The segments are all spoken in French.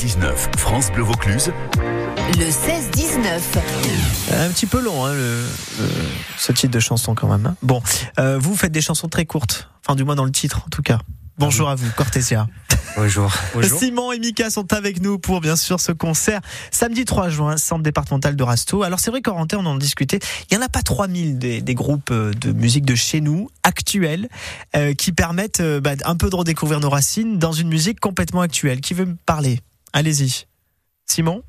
16-19, France Bleu Vaucluse. Le 16-19. Un petit peu long, hein, le, le- ce titre de chanson quand même. hein. Bon, euh, vous faites des chansons très courtes, enfin du moins dans le titre en tout cas. Bonjour à vous, Cortésia. Bonjour. Simon et Mika sont avec nous pour bien sûr ce concert samedi 3 juin, centre départemental de Rasto. Alors c'est vrai qu'Orenthal, on en discutait, il n'y en a pas 3000 des, des groupes euh, de musique de chez nous, actuels, euh, qui permettent euh, bah, un peu de redécouvrir nos racines dans une musique complètement actuelle. Qui veut me parler? Allez-y. Simon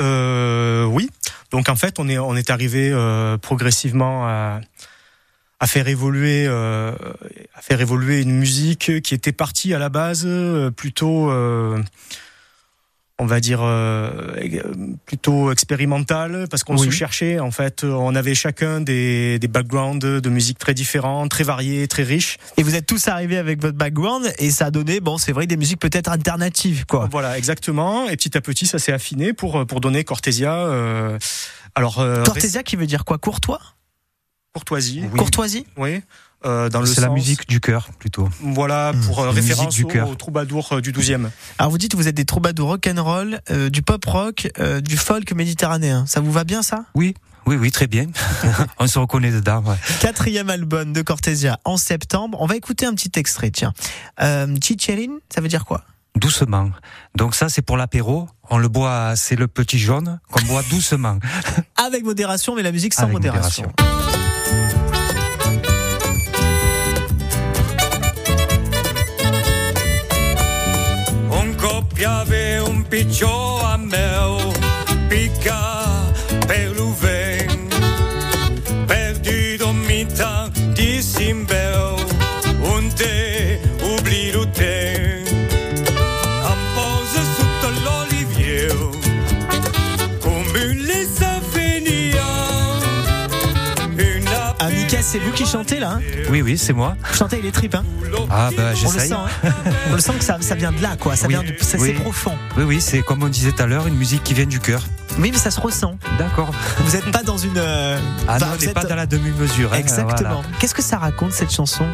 Euh, oui. Donc en fait, on est arrivé euh, progressivement à, faire évoluer euh, à faire évoluer une musique qui était partie à la base plutôt on va dire euh, plutôt expérimentale parce qu'on Oui. se cherchait en fait on avait chacun des, des backgrounds de musique très différents très variés très riches Et vous êtes tous arrivés avec votre background et ça a donné, bon c'est vrai, des musiques peut-être alternatives quoi. voilà exactement et petit à petit ça s'est affiné pour pour donner Cortésia euh, alors euh, Cortésia qui veut dire quoi? Courtois? Courtoisie Oui. Courtoisie? Oui. Euh, dans le C'est la musique du cœur plutôt. Voilà, Mmh, pour euh, référence du au, troubadour euh, du 12e. Alors vous dites que vous êtes des troubadours rock'n'roll, euh, du pop rock, euh, du folk méditerranéen. Ça vous va bien ça? Oui, oui, oui, très bien. On se reconnaît dedans. ouais. Quatrième album de Cortésia en septembre. On va écouter un petit extrait, tiens. Euh, ça veut dire quoi? Doucement. Donc ça, c'est pour l'apéro. On le boit, c'est le petit jaune qu'on boit doucement. Avec modération, mais la musique sans Avec modération. modération. Qui chantez là hein? Oui, oui, c'est moi. Vous chantez les tripes, hein Ah bah On le j'essaye. sent, hein On le sent que ça, ça vient de là, quoi. Ça Oui. vient de, ça, Oui. c'est profond. Oui, oui, c'est comme on disait tout à l'heure, une musique qui vient du cœur. Oui, mais ça se ressent. D'accord. Vous n'êtes pas dans une. euh, Ah enfin, non, on vous n'est êtes- pas dans la demi-mesure. hein, Exactement. voilà. Qu'est-ce que ça raconte cette chanson?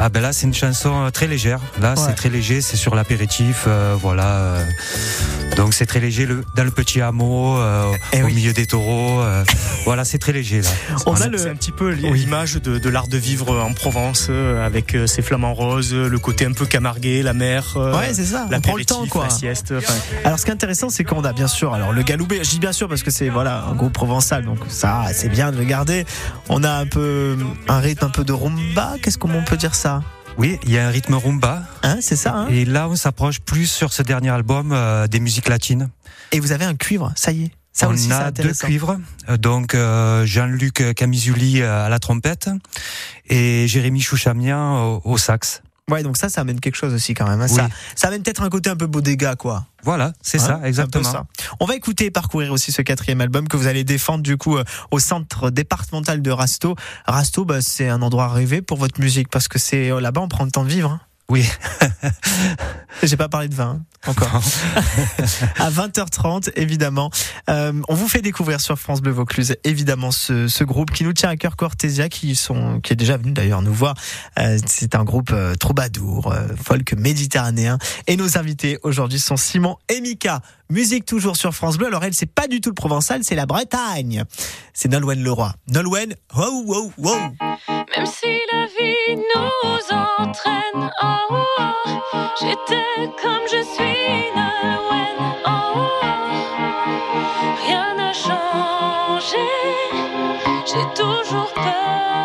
Ah ben là, c'est une chanson euh, très légère. Là, Ouais. c'est très léger, c'est sur l'apéritif, euh, voilà. euh. Donc c'est très léger le, dans le petit hameau, euh, Eh au oui. milieu des taureaux. euh. voilà, c'est très léger là. On a le. un petit peu Oui. l'image de, de l'art de vivre en Provence avec ses flamants roses, le côté un peu camarguais, la mer, euh, Ouais, c'est ça. On prend le temps, l'apéritif, quoi. la sieste. enfin, Alors, ce qui est intéressant, c'est qu'on a bien sûr, alors le galoubé, je dis bien sûr parce que c'est voilà un groupe provençal, donc ça, c'est bien de le garder. On a un peu un rythme un peu de rumba. Qu'est-ce qu'on peut dire ça? Oui, il y a un rythme rumba. Hein, c'est ça. Hein Et là, on s'approche plus sur ce dernier album euh, des musiques latines. Et vous avez un cuivre, ça y est. Ça on aussi, a deux cuivres, euh, donc euh, Jean-Luc Camizuli euh, à la trompette et Jérémy Chouchamian au, au sax. Ouais, donc ça, ça amène quelque chose aussi quand même. hein. Oui. Ça, ça amène peut-être un côté un peu bodega, quoi. Voilà, c'est Hein, ça, peu exactement. ça. On va écouter et parcourir aussi ce quatrième album que vous allez défendre du coup euh, au centre départemental de Rasto. Rasto, bah, c'est un endroit rêvé pour votre musique parce que c'est euh, là-bas on prend le temps de vivre. hein. Oui. J'ai pas parlé de vin hein, encore. à 20h30 évidemment. Euh, on vous fait découvrir sur France Bleu Vaucluse évidemment ce, ce groupe qui nous tient à cœur Cortésia qui sont qui est déjà venu d'ailleurs nous voir. Euh, c'est un groupe euh, troubadour, euh, folk méditerranéen et nos invités aujourd'hui sont Simon et Mika. Musique toujours sur France Bleu. Alors elle c'est pas du tout le provençal, c'est la Bretagne. C'est Nolwenn Leroy. Nolwenn, wow wow wow. Même si la vie nous entraîne, oh, oh, oh, j'étais comme je suis, Oh. rien n'a changé, j'ai toujours peur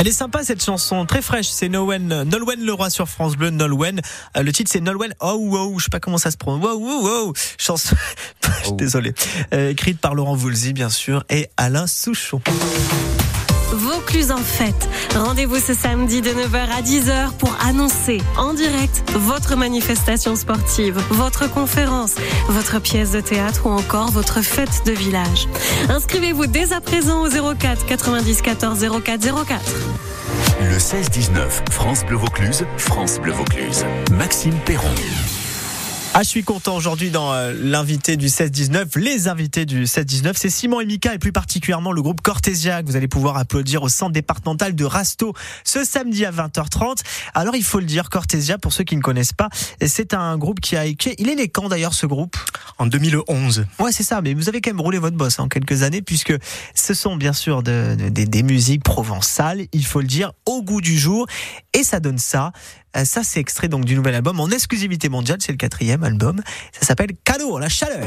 Elle est sympa cette chanson, très fraîche. C'est Nolwenn, Nolwenn Leroy sur France Bleu. Nolwenn. Euh, le titre c'est Nolwenn. Oh wow, je sais pas comment ça se prononce. Wow wow wow. Chanson. Suis Désolé. Euh, écrite par Laurent Voulzy bien sûr et Alain Souchon. Vaucluse en fête. Rendez-vous ce samedi de 9h à 10h pour annoncer en direct votre manifestation sportive, votre conférence, votre pièce de théâtre ou encore votre fête de village. Inscrivez-vous dès à présent au 04 90 14 04 04. Le 16-19, France Bleu Vaucluse, France Bleu Vaucluse. Maxime Perron. Ah, je suis content aujourd'hui dans euh, l'invité du 16-19, les invités du 16-19, c'est Simon et Mika et plus particulièrement le groupe Cortésia que vous allez pouvoir applaudir au centre départemental de Rasto ce samedi à 20h30. Alors il faut le dire, Cortésia, pour ceux qui ne connaissent pas, c'est un groupe qui a écrit, il est né quand d'ailleurs ce groupe? En 2011. Ouais, c'est ça, mais vous avez quand même roulé votre boss en quelques années puisque ce sont bien sûr de- de- des- des musiques provençales, il faut le dire, au goût du jour et ça donne ça. Euh, Ça, c'est extrait donc du nouvel album en exclusivité mondiale. C'est le quatrième album. Ça s'appelle Cadeau, la chaleur.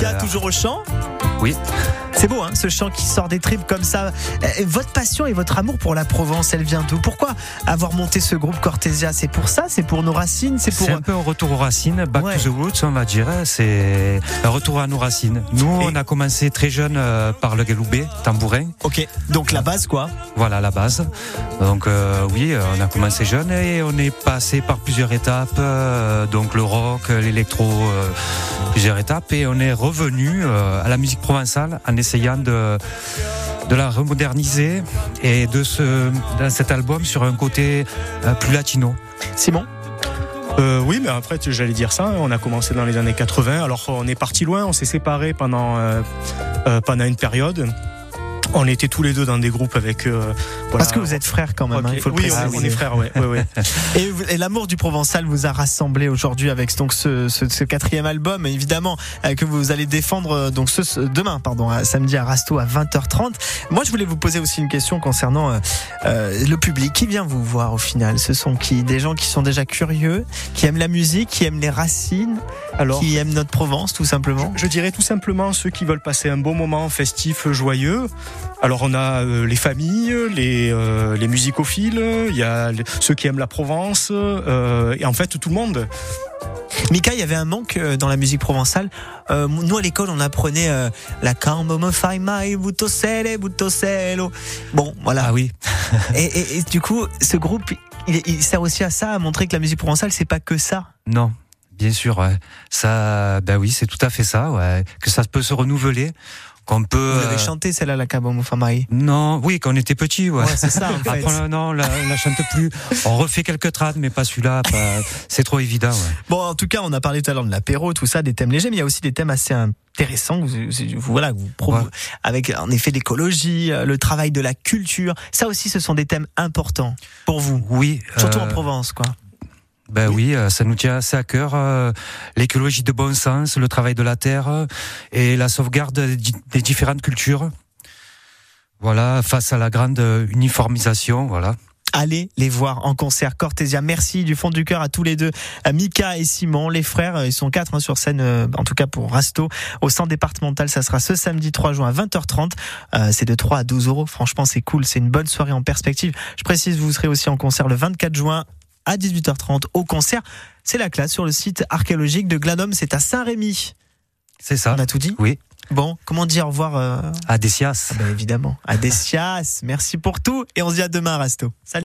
Chaleur. toujours au chant Oui. C'est beau, hein, ce chant qui sort des tripes comme ça. Euh, votre passion et votre amour pour la Provence, elle vient d'où? Pourquoi avoir monté ce groupe Cortésia C'est pour ça? C'est pour nos racines? C'est pour. Un peu un retour aux racines, back Ouais. to the roots, on va dire. C'est un retour à nos racines. Nous, on a commencé très jeune euh, par le galoubet, tambourin. Ok, donc la base, quoi. Voilà la base. Donc euh, oui, on a commencé jeune et on est passé par plusieurs étapes, euh, donc le rock, l'électro, euh, plusieurs étapes, et on est revenu à la musique provençale en essayant de de la remoderniser et de ce dans cet album sur un côté euh, plus latino. Simon Euh, oui, mais après, j'allais dire ça. On a commencé dans les années 80. Alors, on est parti loin. On s'est séparés pendant euh, euh, pendant une période. On était tous les deux dans des groupes avec. euh, voilà. Parce que vous êtes frères quand même, hein, il faut oui, on, préciser. on est frères, ouais. ouais, ouais. Et, l'amour du provençal vous a rassemblé aujourd'hui avec donc ce, ce, ce quatrième album, évidemment euh, que vous allez défendre euh, donc ce, ce- demain, pardon, à- samedi à Rasto à 20h30. Moi, je voulais vous poser aussi une question concernant euh, euh, le public. Qui vient vous voir au final Ce sont qui? Des gens qui sont déjà curieux, qui aiment la musique, qui aiment les racines, Alors, qui aiment notre Provence, tout simplement. je dirais tout simplement ceux qui veulent passer un bon moment festif, joyeux. Alors, on a euh, les familles, les, euh, les musicophiles, il y a les- ceux qui aiment la Provence, euh, et en fait, tout le monde. Mika, il y avait un manque dans la musique provençale. Euh, nous, à l'école, on apprenait euh, la cambo me fai mai, butto sele, butto selo. Bon, voilà. Ah oui. Et, et- et du coup, ce groupe, il, il sert aussi à ça, à montrer que la musique provençale, c'est pas que ça. Non, bien sûr, ouais. Ça, ben oui, c'est tout à fait ça, ouais. Que ça peut se renouveler, qu'on peut. Vous avez euh, chanté celle-là, la fai mai. Non, oui, quand on était petit, ouais. Ouais, c'est ça, en fait. Après, on- non, on la, on la chante plus. On refait quelques trades, mais pas celui-là. C'est trop évident, ouais. Bon, en tout cas, on a parlé tout à l'heure de l'apéro, tout ça, des thèmes légers, mais il y a aussi des thèmes assez intéressants. que Vous, vous- voilà, vous Ouais. avec en effet l'écologie, euh, le travail de la culture. Ça aussi, ce sont des thèmes importants pour vous, Oui. surtout en euh, Provence, quoi. Ben oui, euh, ça nous tient assez à cœur. euh, L'écologie de bon sens, le travail de la terre euh, et la sauvegarde des di- des différentes cultures. Voilà, face à la grande uniformisation, voilà. allez les voir en concert. Cortésia, merci du fond du cœur à tous les deux, à Mika et Simon, les frères, ils sont quatre hein, sur scène, euh, en tout cas pour Rasto, au centre départemental, ça sera ce samedi 3 juin à 20h30, Euh, c'est de 3 à 12 euros, franchement c'est cool, c'est une bonne soirée en perspective. Je précise, vous serez aussi en concert le 24 juin à 18h30 au concert. C'est la classe sur le site archéologique de Glanum, c'est à Saint-Rémy. C'est ça. On a tout dit Oui. Bon, comment dire au revoir euh, À Dessias. ah bah, Évidemment, à Dessias. Merci pour tout et on se dit à demain, Rasto. Salut